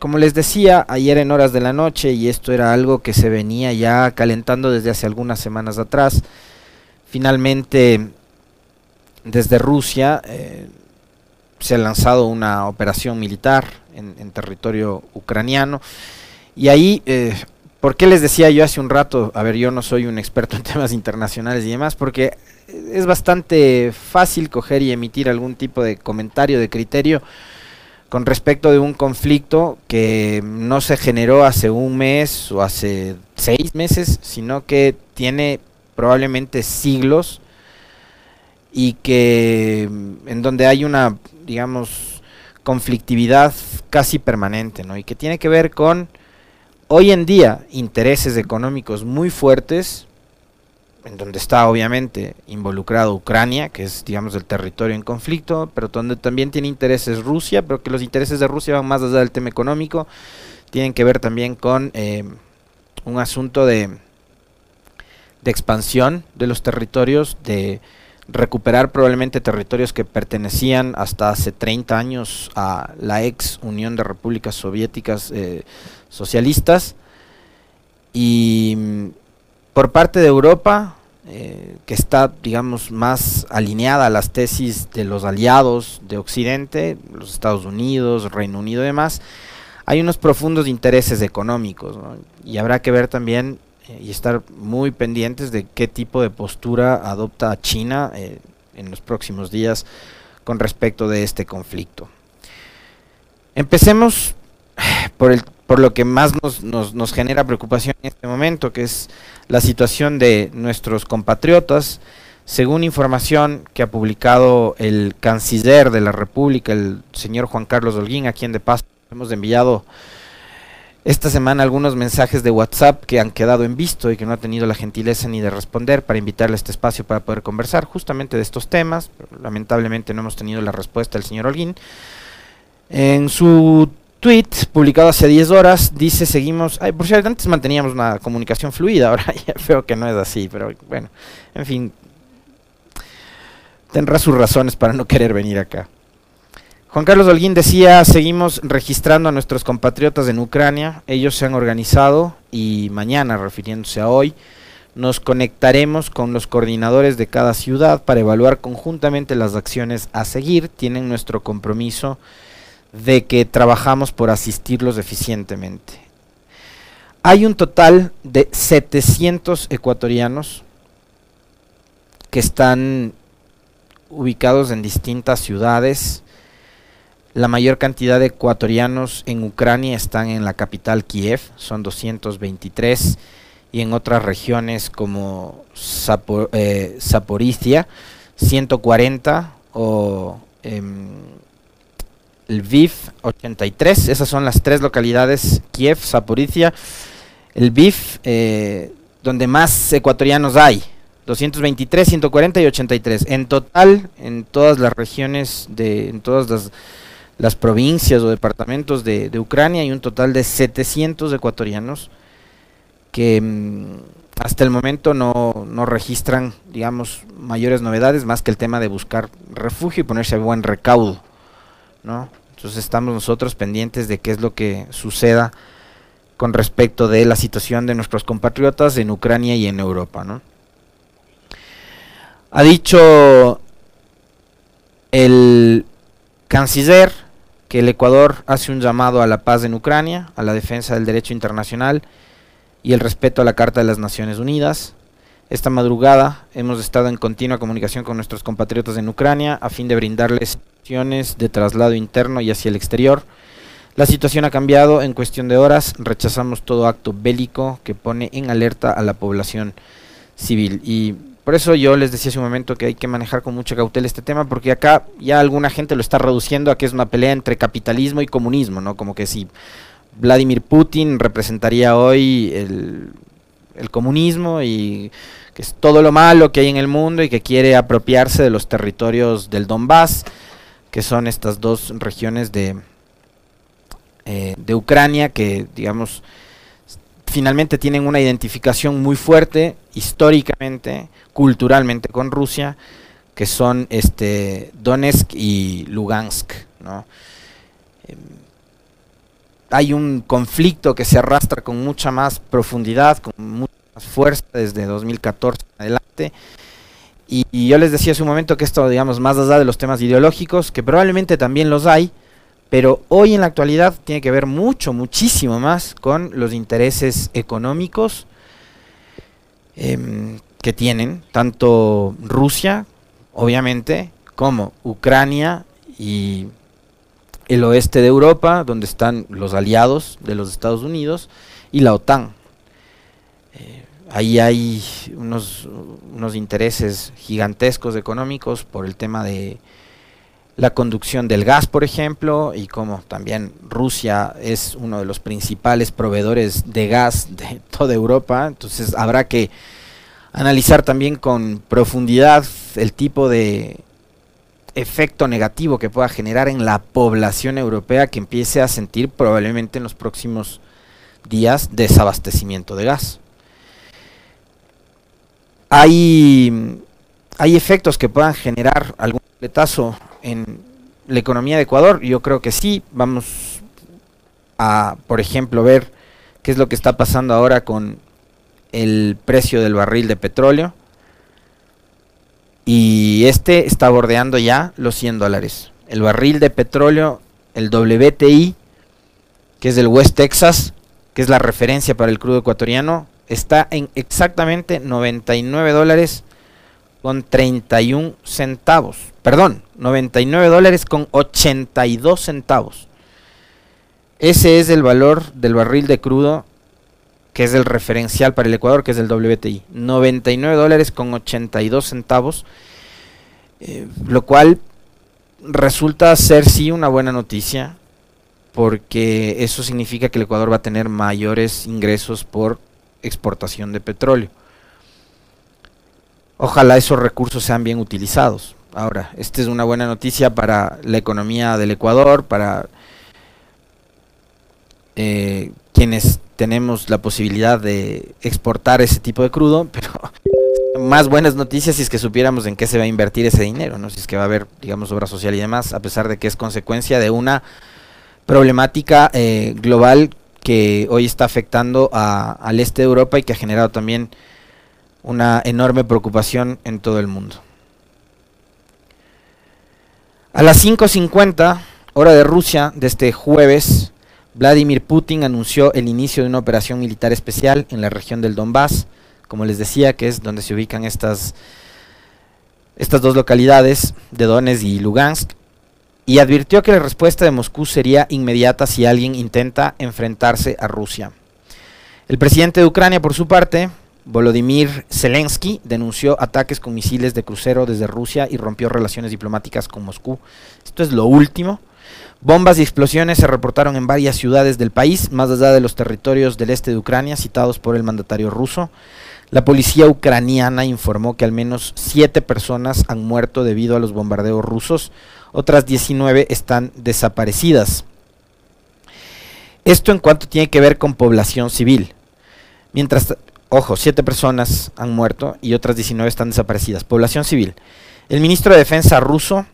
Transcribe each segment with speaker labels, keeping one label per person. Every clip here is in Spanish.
Speaker 1: como les decía ayer en horas de la noche, y esto era algo que se venía ya calentando desde hace algunas semanas atrás, finalmente desde Rusia eh, se ha lanzado una operación militar en, territorio ucraniano. Y ahí, eh, ¿por qué les decía yo hace un rato? A ver, yo no soy un experto en temas internacionales y demás, porque es bastante fácil coger y emitir algún tipo de comentario, de criterio con respecto de un conflicto que no se generó hace un mes o hace seis meses, sino que tiene probablemente siglos y que en donde hay una, digamos, conflictividad casi permanente, ¿no? Y que tiene que ver con hoy en día intereses económicos muy fuertes en donde está obviamente involucrado Ucrania, que es digamos el territorio en conflicto, pero donde también tiene intereses Rusia, pero que los intereses de Rusia van más allá del tema económico, tienen que ver también con eh, un asunto de, de expansión de los territorios, de recuperar probablemente territorios que pertenecían hasta hace 30 años a la ex Unión de Repúblicas Soviéticas eh, Socialistas. Y por parte de Europa, eh, que está, digamos, más alineada a las tesis de los aliados de Occidente, los Estados Unidos, Reino Unido y demás, hay unos profundos intereses económicos, y habrá que ver también eh, y estar muy pendientes de qué tipo de postura adopta China eh, en los próximos días con respecto de este conflicto. Empecemos por el por lo que más nos, nos, genera preocupación en este momento, que es la situación de nuestros compatriotas. Según información que ha publicado el canciller de la República, el señor Juan Carlos Holguín, a quien de paso hemos enviado esta semana algunos mensajes de WhatsApp que han quedado en visto y que no ha tenido la gentileza ni de responder para invitarle a este espacio para poder conversar justamente de estos temas. lamentablemente no hemos tenido la respuesta del señor Holguín. En su tweet publicado hace 10 horas dice seguimos, ay, por cierto, antes manteníamos una comunicación fluida, ahora ya veo que no es así, pero bueno, en fin, tendrá sus razones para no querer venir acá. Juan Carlos Holguín decía, seguimos registrando a nuestros compatriotas en Ucrania, ellos se han organizado y mañana, refiriéndose a hoy, nos conectaremos con los coordinadores de cada ciudad para evaluar conjuntamente las acciones a seguir, tienen nuestro compromiso de que trabajamos por asistirlos eficientemente. Hay un total de 700 ecuatorianos que están ubicados en distintas ciudades. La mayor cantidad de ecuatorianos en Ucrania están en la capital Kiev, son 223, y en otras regiones como Zapor, eh, 140 o em, Lviv 83, esas son las tres localidades, Kiev, Zaporizhia, Lviv, eh, donde más ecuatorianos hay, 223, 140 y 83. En total, en todas las regiones, de, en todas las, provincias o departamentos de, Ucrania, hay un total de 700 ecuatorianos que mm, hasta el momento no, no registran, digamos, mayores novedades más que el tema de buscar refugio y ponerse a buen recaudo. ¿No? Entonces estamos nosotros pendientes de qué es lo que suceda con respecto de la situación de nuestros compatriotas en Ucrania y en Europa. ¿no? Ha dicho el canciller que el Ecuador hace un llamado a la paz en Ucrania, a la defensa del derecho internacional y el respeto a la Carta de las Naciones Unidas. Esta madrugada hemos estado en continua comunicación con nuestros compatriotas en Ucrania a fin de brindarles opciones de traslado interno y hacia el exterior. La situación ha cambiado en cuestión de horas. Rechazamos todo acto bélico que pone en alerta a la población civil. Y por eso yo les decía hace un momento que hay que manejar con mucha cautela este tema, porque acá ya alguna gente lo está reduciendo a que es una pelea entre capitalismo y comunismo, ¿no? Como que si Vladimir Putin representaría hoy el, el comunismo y que es todo lo malo que hay en el mundo y que quiere apropiarse de los territorios del Donbass, que son estas dos regiones de, eh, de Ucrania que, digamos, finalmente tienen una identificación muy fuerte históricamente, culturalmente con Rusia, que son este Donetsk y Lugansk, ¿no? Em, hay un conflicto que se arrastra con mucha más profundidad, con mucha fuerza desde 2014 en adelante. Y, yo les decía hace un momento que esto, digamos, más allá de los temas ideológicos, que probablemente también los hay, pero hoy en la actualidad tiene que ver mucho, muchísimo más con los intereses económicos em, que tienen tanto Rusia, obviamente, como Ucrania y el oeste de Europa, donde están los aliados de los Estados Unidos, y la OTAN. Eh, ahí hay unos, intereses gigantescos económicos por el tema de la conducción del gas, por ejemplo, y como también Rusia es uno de los principales proveedores de gas de toda Europa, entonces habrá que analizar también con profundidad el tipo de efecto negativo que pueda generar en la población europea que empiece a sentir probablemente en los próximos días desabastecimiento de gas. Hay, hay efectos que puedan generar algún letazo en la economía de Ecuador. Yo creo que sí. Vamos a, por ejemplo, ver qué es lo que está pasando ahora con el precio del barril de petróleo y este está bordeando ya los 100 dólares. El barril de petróleo, el WTI, que es del West Texas, que es la referencia para el crudo ecuatoriano, está en exactamente 99 dólares con 31 centavos. Perdón, 99 dólares con 82 centavos. Ese es el valor del barril de crudo que es el referencial para el Ecuador, que es el WTI. 99 dólares con 82 centavos, eh, lo cual resulta ser sí una buena noticia, porque eso significa que el Ecuador va a tener mayores ingresos por exportación de petróleo. Ojalá esos recursos sean bien utilizados. Ahora, esta es una buena noticia para la economía del Ecuador, para eh, quienes tenemos la posibilidad de exportar ese tipo de crudo, pero más buenas noticias si es que supiéramos en qué se va a invertir ese dinero, ¿no? Si es que va a haber, digamos, obra social y demás, a pesar de que es consecuencia de una problemática eh, global que hoy está afectando al este de Europa y que ha generado también una enorme preocupación en todo el mundo. A las 5.50, hora de Rusia, de este jueves, Vladimir Putin anunció el inicio de una operación militar especial en la región del Donbass, como les decía, que es donde se ubican estas, estas dos localidades de Donetsk y Lugansk, y advirtió que la respuesta de Moscú sería inmediata si alguien intenta enfrentarse a Rusia. El presidente de Ucrania, por su parte, Volodymyr Zelensky, denunció ataques con misiles de crucero desde Rusia y rompió relaciones diplomáticas con Moscú. Esto es lo último Bombas y explosiones se reportaron en varias ciudades del país, más allá de los territorios del este de Ucrania citados por el mandatario ruso. La policía ucraniana informó que al menos siete personas han muerto debido a los bombardeos rusos, otras 19 están desaparecidas. Esto en cuanto tiene que ver con población civil. Mientras, ojo, siete personas han muerto y otras 19 están desaparecidas. Población civil. El ministro de Defensa ruso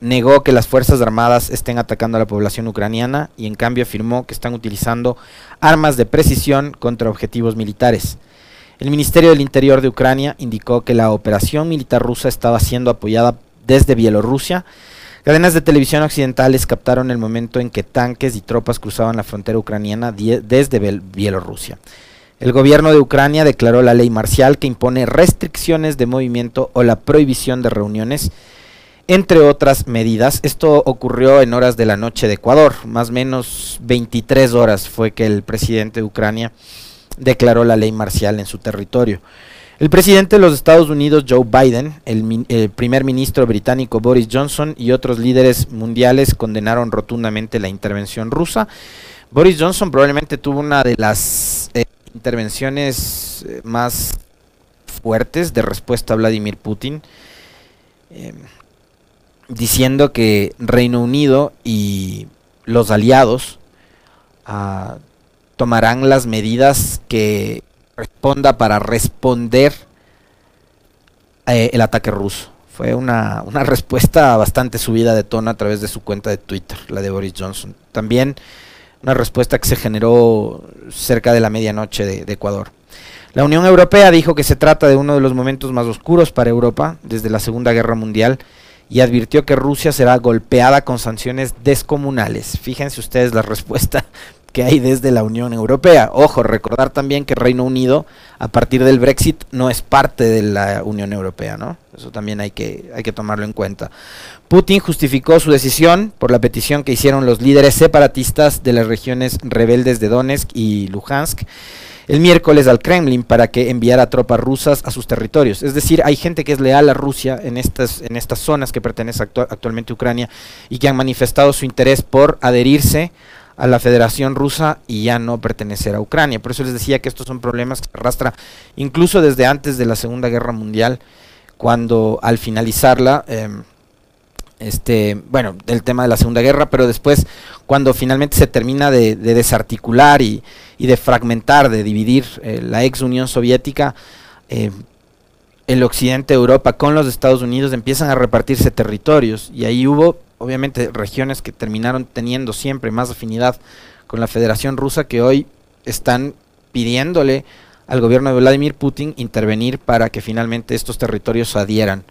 Speaker 1: negó que las Fuerzas Armadas estén atacando a la población ucraniana y en cambio afirmó que están utilizando armas de precisión contra objetivos militares. El Ministerio del Interior de Ucrania indicó que la operación militar rusa estaba siendo apoyada desde Bielorrusia. Cadenas de televisión occidentales captaron el momento en que tanques y tropas cruzaban la frontera ucraniana desde Bielorrusia. El gobierno de Ucrania declaró la ley marcial que impone restricciones de movimiento o la prohibición de reuniones entre otras medidas. Esto ocurrió en horas de la noche de Ecuador, más o menos 23 horas fue que el presidente de Ucrania declaró la ley marcial en su territorio. El presidente de los Estados Unidos, Joe Biden, el, primer ministro británico Boris Johnson y otros líderes mundiales condenaron rotundamente la intervención rusa. Boris Johnson probablemente tuvo una de las eh, intervenciones eh, más fuertes de respuesta a Vladimir Putin. Em, diciendo que Reino Unido y los aliados ah, tomarán las medidas que responda para responder eh, el ataque ruso. Fue una, una, respuesta bastante subida de tono a través de su cuenta de Twitter, la de Boris Johnson. También una respuesta que se generó cerca de la medianoche de, de Ecuador. La Unión Europea dijo que se trata de uno de los momentos más oscuros para Europa desde la Segunda Guerra Mundial y advirtió que Rusia será golpeada con sanciones descomunales. Fíjense ustedes la respuesta que hay desde la Unión Europea. Ojo, recordar también que Reino Unido a partir del Brexit no es parte de la Unión Europea, ¿no? Eso también hay que, hay que tomarlo en cuenta. Putin justificó su decisión por la petición que hicieron los líderes separatistas de las regiones rebeldes de Donetsk y Luhansk el miércoles al Kremlin para que enviara tropas rusas a sus territorios. Es decir, hay gente que es leal a Rusia en estas, en estas zonas que pertenecen actualmente a Ucrania y que han manifestado su interés por adherirse a la Federación Rusa y ya no pertenecer a Ucrania. Por eso les decía que estos son problemas que se arrastran incluso desde antes de la Segunda Guerra Mundial, cuando al finalizarla, em, este, bueno, el tema de la Segunda Guerra, pero después cuando finalmente se termina de, desarticular y, de fragmentar, de dividir eh, la ex Unión Soviética, eh, el occidente de Europa con los Estados Unidos empiezan a repartirse territorios y ahí hubo obviamente regiones que terminaron teniendo siempre más afinidad con la Federación Rusa que hoy están pidiéndole al gobierno de Vladimir Putin intervenir para que finalmente estos territorios adhieran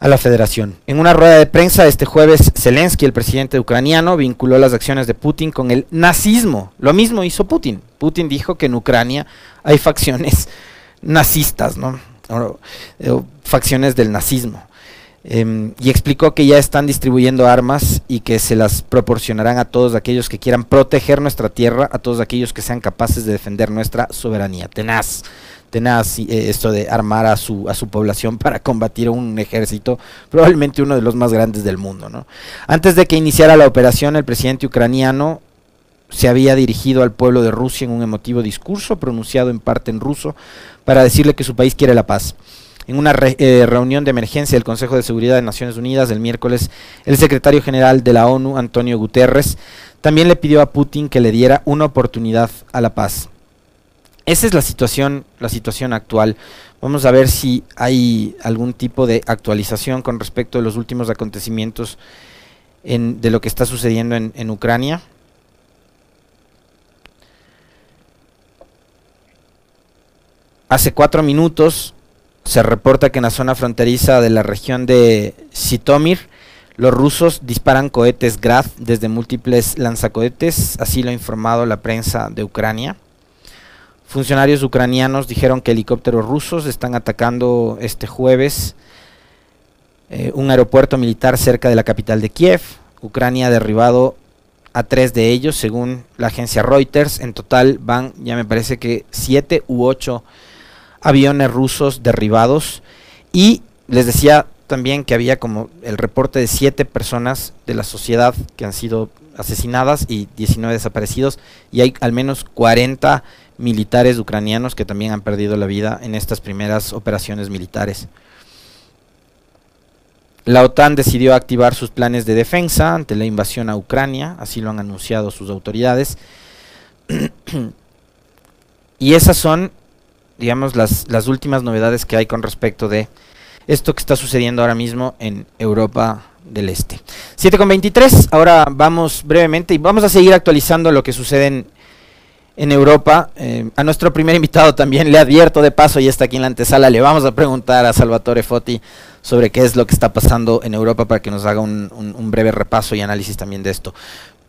Speaker 1: a la federación. En una rueda de prensa este jueves, Zelensky, el presidente ucraniano, vinculó las acciones de Putin con el nazismo. Lo mismo hizo Putin. Putin dijo que en Ucrania hay facciones nazistas, ¿no? O, facciones del nazismo. Em, y explicó que ya están distribuyendo armas y que se las proporcionarán a todos aquellos que quieran proteger nuestra tierra, a todos aquellos que sean capaces de defender nuestra soberanía. Tenaz tenaz eh, esto de armar a su, a su población para combatir un ejército, probablemente uno de los más grandes del mundo. ¿no? Antes de que iniciara la operación, el presidente ucraniano se había dirigido al pueblo de Rusia en un emotivo discurso pronunciado en parte en ruso para decirle que su país quiere la paz. En una eh, reunión de emergencia del Consejo de Seguridad de Naciones Unidas el miércoles, el secretario general de la ONU, Antonio Guterres, también le pidió a Putin que le diera una oportunidad a la paz. Esa es la situación, la situación actual. Vamos a ver si hay algún tipo de actualización con respecto a los últimos acontecimientos en, de lo que está sucediendo en, en Ucrania. Hace cuatro minutos se reporta que en la zona fronteriza de la región de Sitomir, los rusos disparan cohetes Grad desde múltiples lanzacohetes, así lo ha informado la prensa de Ucrania. Funcionarios ucranianos dijeron que helicópteros rusos están atacando este jueves eh, un aeropuerto militar cerca de la capital de Kiev. Ucrania ha derribado a tres de ellos, según la agencia Reuters. En total van, ya me parece que siete u ocho aviones rusos derribados. Y les decía también que había como el reporte de siete personas de la sociedad que han sido asesinadas y 19 desaparecidos. Y hay al menos 40 militares ucranianos que también han perdido la vida en estas primeras operaciones militares. La OTAN decidió activar sus planes de defensa ante la invasión a Ucrania, así lo han anunciado sus autoridades. y esas son, digamos, las, las últimas novedades que hay con respecto de esto que está sucediendo ahora mismo en Europa del Este. 7.23, ahora vamos brevemente y vamos a seguir actualizando lo que sucede en en Europa. Eh, a nuestro primer invitado también le advierto de paso, y está aquí en la antesala, le vamos a preguntar a Salvatore Foti sobre qué es lo que está pasando en Europa para que nos haga un, breve repaso y análisis también de esto.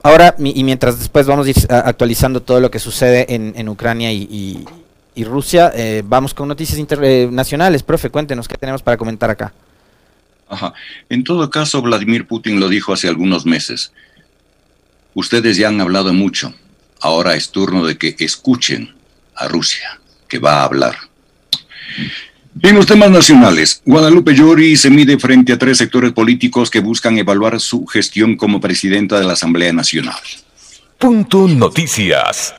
Speaker 1: Ahora, y mientras después vamos a ir actualizando todo lo que sucede en, Ucrania y, Rusia, eh, vamos con noticias internacionales. Eh, Profe, cuéntenos qué tenemos para comentar acá.
Speaker 2: Ajá. En todo caso, Vladimir Putin lo dijo hace algunos meses. Ustedes ya han hablado mucho Ahora es turno de que escuchen a Rusia, que va a hablar. En los temas nacionales, Guadalupe Llori se mide frente a tres sectores políticos que buscan evaluar su gestión como presidenta de la Asamblea Nacional.
Speaker 3: Punto Noticias.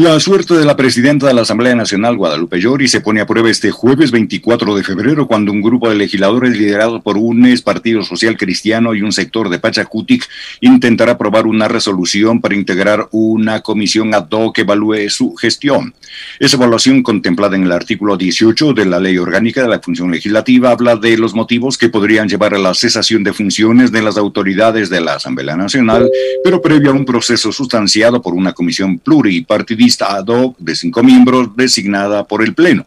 Speaker 2: La suerte de la presidenta de la Asamblea Nacional, Guadalupe Llori, se pone a prueba este jueves 24 de febrero cuando un grupo de legisladores liderados por UNES, Partido Social Cristiano y un sector de Pachacutic intentará aprobar una resolución para integrar una comisión ad hoc que evalúe su gestión. Esa evaluación contemplada en el artículo 18 de la Ley Orgánica de la Función Legislativa habla de los motivos que podrían llevar a la cesación de funciones de las autoridades de la Asamblea Nacional, pero previo a un proceso sustanciado por una comisión pluripartidista ad hoc de cinco miembros designada por el Pleno.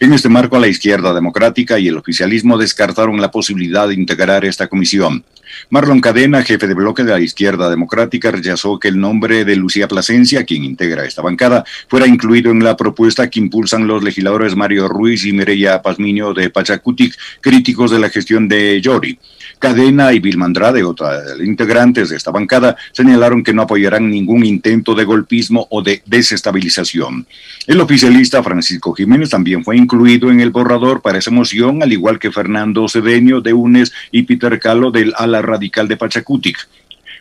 Speaker 2: En este marco, la izquierda democrática y el oficialismo descartaron la posibilidad de integrar esta comisión. Marlon Cadena, jefe de bloque de la izquierda democrática, rechazó que el nombre de Lucía Plasencia, quien integra esta bancada, fuera incluido en la propuesta que impulsan los legisladores Mario Ruiz y Mireya Pazmiño de Pachacutic, críticos de la gestión de Llori. Cadena y Vilmandrade, otra integrantes de esta bancada, señalaron que no apoyarán ningún intento de golpismo o de desestabilización. El oficialista Francisco Jiménez también fue incluido en el borrador para esa moción, al igual que Fernando Cedeño de UNES y Peter Calo del ala radical de Pachacutic.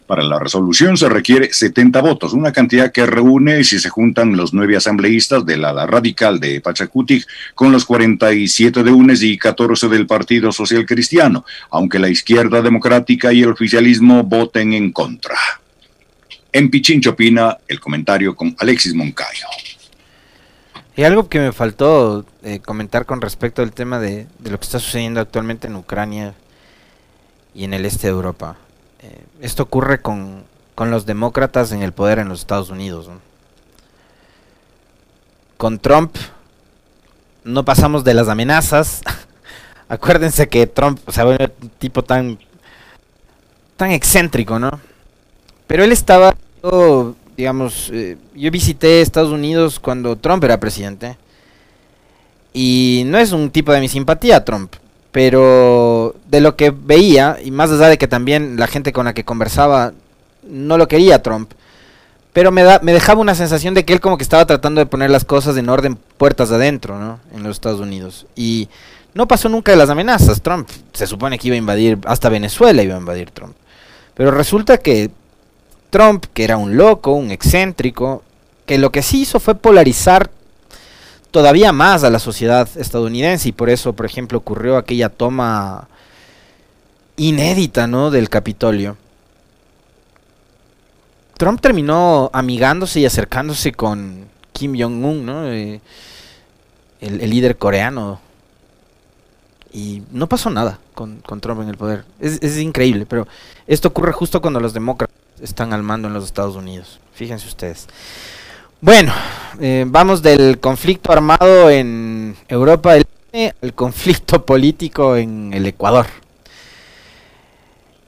Speaker 2: Para la resolución se requiere 70 votos, una cantidad que reúne si se juntan los nueve asambleístas del ala radical de Pachacutic con los 47 de UNES y 14 del Partido Social Cristiano, aunque la izquierda democrática y el oficialismo voten en contra. En Pichincho opina el comentario con Alexis Moncayo.
Speaker 1: Y algo que me faltó eh, comentar con respecto al tema de, de, lo que está sucediendo actualmente en Ucrania y en el este de Europa. Eh, esto ocurre con, los demócratas en el poder en los Estados Unidos. Con Trump no pasamos de las amenazas. Acuérdense que Trump se sea, un tipo tan tan excéntrico, ¿no? Pero él estaba, digamos, eh, yo visité Estados Unidos cuando Trump era presidente. Y no es un tipo de mi simpatía Trump pero de lo que veía, y más allá de que también la gente con la que conversaba no lo quería Trump, pero me, da, me dejaba una sensación de que él como que estaba tratando de poner las cosas en orden puertas adentro, ¿no? En los Estados Unidos. Y no pasó nunca de las amenazas. Trump se supone que iba a invadir, hasta Venezuela iba a invadir Trump. Pero resulta que Trump, que era un loco, un excéntrico, que lo que sí hizo fue polarizar todavía más a la sociedad estadounidense y por eso, por ejemplo, ocurrió aquella toma inédita, ¿no? del Capitolio. Trump terminó amigándose y acercándose con Kim Jong-un, ¿no? Eh, el, líder coreano. Y no pasó nada con, Trump en el poder. Es, increíble, pero esto ocurre justo cuando los demócratas están al mando en los Estados Unidos. Fíjense ustedes. Bueno, eh, vamos del conflicto armado en Europa del al conflicto político en el Ecuador.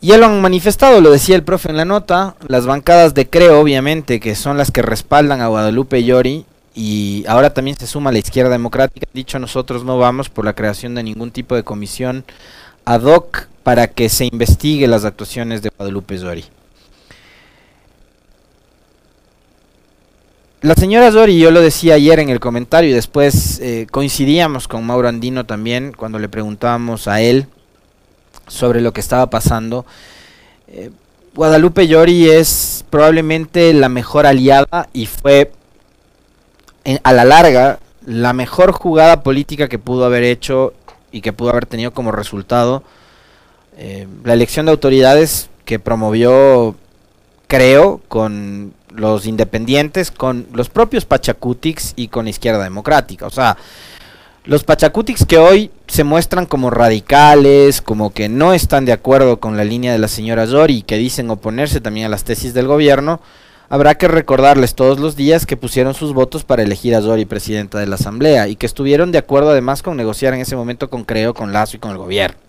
Speaker 1: Ya lo han manifestado, lo decía el profe en la nota, las bancadas de Creo, obviamente, que son las que respaldan a Guadalupe Llori, y ahora también se suma la izquierda democrática. Dicho, nosotros no vamos por la creación de ningún tipo de comisión ad hoc para que se investigue las actuaciones de Guadalupe Llori. La señora Zori, yo lo decía ayer en el comentario y después eh, coincidíamos con Mauro Andino también cuando le preguntábamos a él sobre lo que estaba pasando. Eh, Guadalupe Llori es probablemente la mejor aliada y fue a la larga la mejor jugada política que pudo haber hecho y que pudo haber tenido como resultado eh, la elección de autoridades que promovió, creo, con los independientes con los propios Pachacutics y con Izquierda Democrática. O sea, los Pachacutics que hoy se muestran como radicales, como que no están de acuerdo con la línea de la señora Zori y que dicen oponerse también a las tesis del gobierno, habrá que recordarles todos los días que pusieron sus votos para elegir a Zori presidenta de la Asamblea y que estuvieron de acuerdo además con negociar en ese momento con Creo, con Lazo y con el gobierno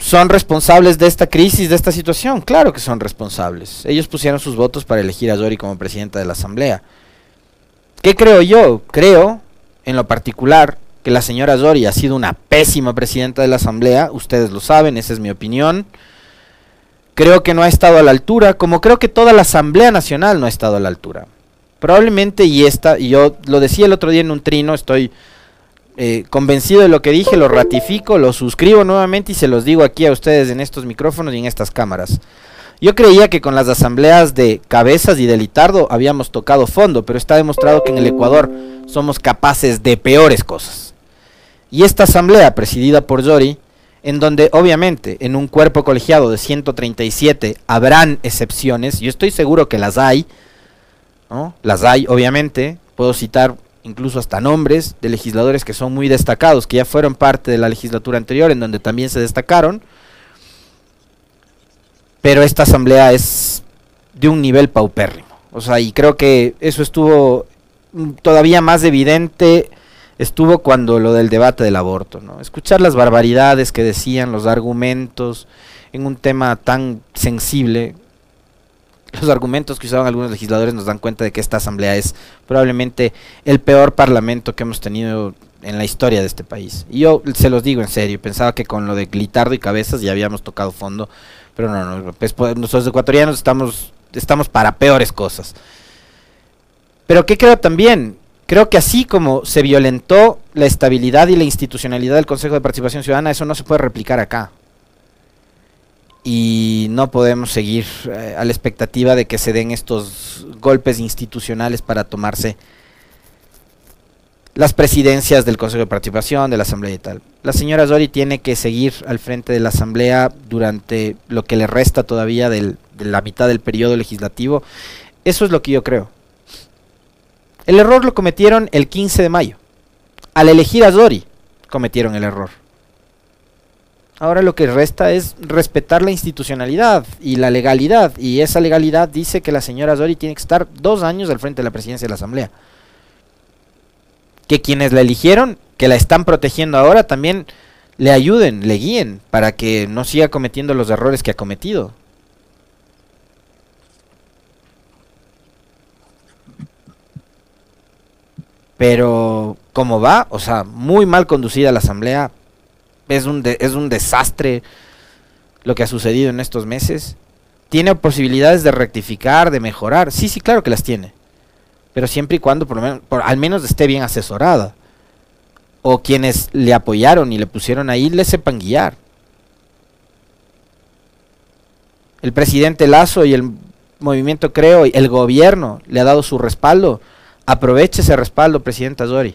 Speaker 1: son responsables de esta crisis, de esta situación. Claro que son responsables. Ellos pusieron sus votos para elegir a Zori como presidenta de la Asamblea. ¿Qué creo yo? Creo, en lo particular, que la señora Zori ha sido una pésima presidenta de la Asamblea. Ustedes lo saben, esa es mi opinión. Creo que no ha estado a la altura, como creo que toda la Asamblea Nacional no ha estado a la altura. Probablemente, y esta, y yo lo decía el otro día en un trino, estoy eh, convencido de lo que dije, lo ratifico, lo suscribo nuevamente y se los digo aquí a ustedes en estos micrófonos y en estas cámaras. Yo creía que con las asambleas de Cabezas y de Litardo habíamos tocado fondo, pero está demostrado que en el Ecuador somos capaces de peores cosas. Y esta asamblea, presidida por Yori, en donde obviamente en un cuerpo colegiado de 137 habrán excepciones, yo estoy seguro que las hay, ¿no? Las hay, obviamente, puedo citar incluso hasta nombres de legisladores que son muy destacados, que ya fueron parte de la legislatura anterior, en donde también se destacaron, pero esta asamblea es de un nivel paupérrimo. O sea, y creo que eso estuvo todavía más evidente estuvo cuando lo del debate del aborto, ¿no? Escuchar las barbaridades que decían, los argumentos en un tema tan sensible. Los argumentos que usaban algunos legisladores nos dan cuenta de que esta asamblea es probablemente el peor parlamento que hemos tenido en la historia de este país. Y yo se los digo en serio, pensaba que con lo de Glitardo y Cabezas ya habíamos tocado fondo, pero no, no pues, pues, nosotros ecuatorianos estamos, estamos para peores cosas. Pero ¿qué creo también? Creo que así como se violentó la estabilidad y la institucionalidad del Consejo de Participación Ciudadana, eso no se puede replicar acá. Y no podemos seguir eh, a la expectativa de que se den estos golpes institucionales para tomarse las presidencias del Consejo de Participación, de la Asamblea y tal. La señora Zori tiene que seguir al frente de la Asamblea durante lo que le resta todavía de la mitad del periodo legislativo. Eso es lo que yo creo. El error lo cometieron el 15 de mayo. Al elegir a Zori, cometieron el error. Ahora lo que resta es respetar la institucionalidad y la legalidad. Y esa legalidad dice que la señora Zori tiene que estar dos años al frente de la presidencia de la Asamblea. Que quienes la eligieron, que la están protegiendo ahora, también le ayuden, le guíen, para que no siga cometiendo los errores que ha cometido. Pero como va, o sea, muy mal conducida la asamblea. Es un, es un desastre lo que ha sucedido en estos meses. ¿Tiene posibilidades de rectificar, de mejorar? Sí, sí, claro que las tiene. Pero siempre y cuando por, lo menos, al menos esté bien asesorada. O quienes le apoyaron y le pusieron ahí le sepan guiar. El presidente Lazo y el movimiento Creo, y el gobierno le ha dado su respaldo Aproveche ese respaldo, presidenta Zori.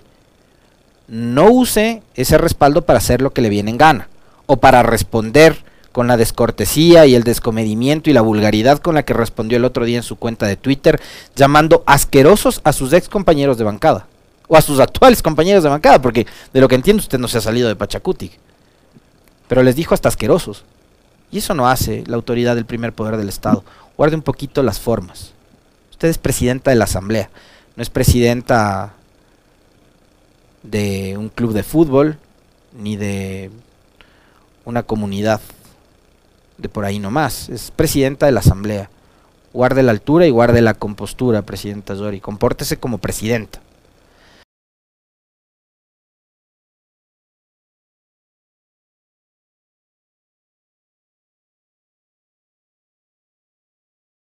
Speaker 1: No use ese respaldo para hacer lo que le viene en gana o para responder con la descortesía y el descomedimiento y la vulgaridad con la que respondió el otro día en su cuenta de Twitter, llamando asquerosos a sus ex compañeros de bancada o a sus actuales compañeros de bancada, porque de lo que entiendo usted no se ha salido de Pachacuti. Pero les dijo hasta asquerosos. Y eso no hace la autoridad del primer poder del Estado. Guarde un poquito las formas. Usted es presidenta de la Asamblea no es presidenta de un club de fútbol, ni de una comunidad de por ahí nomás. Es presidenta de la asamblea. Guarde la altura y guarde la compostura, presidenta Zori. Compórtese como presidenta.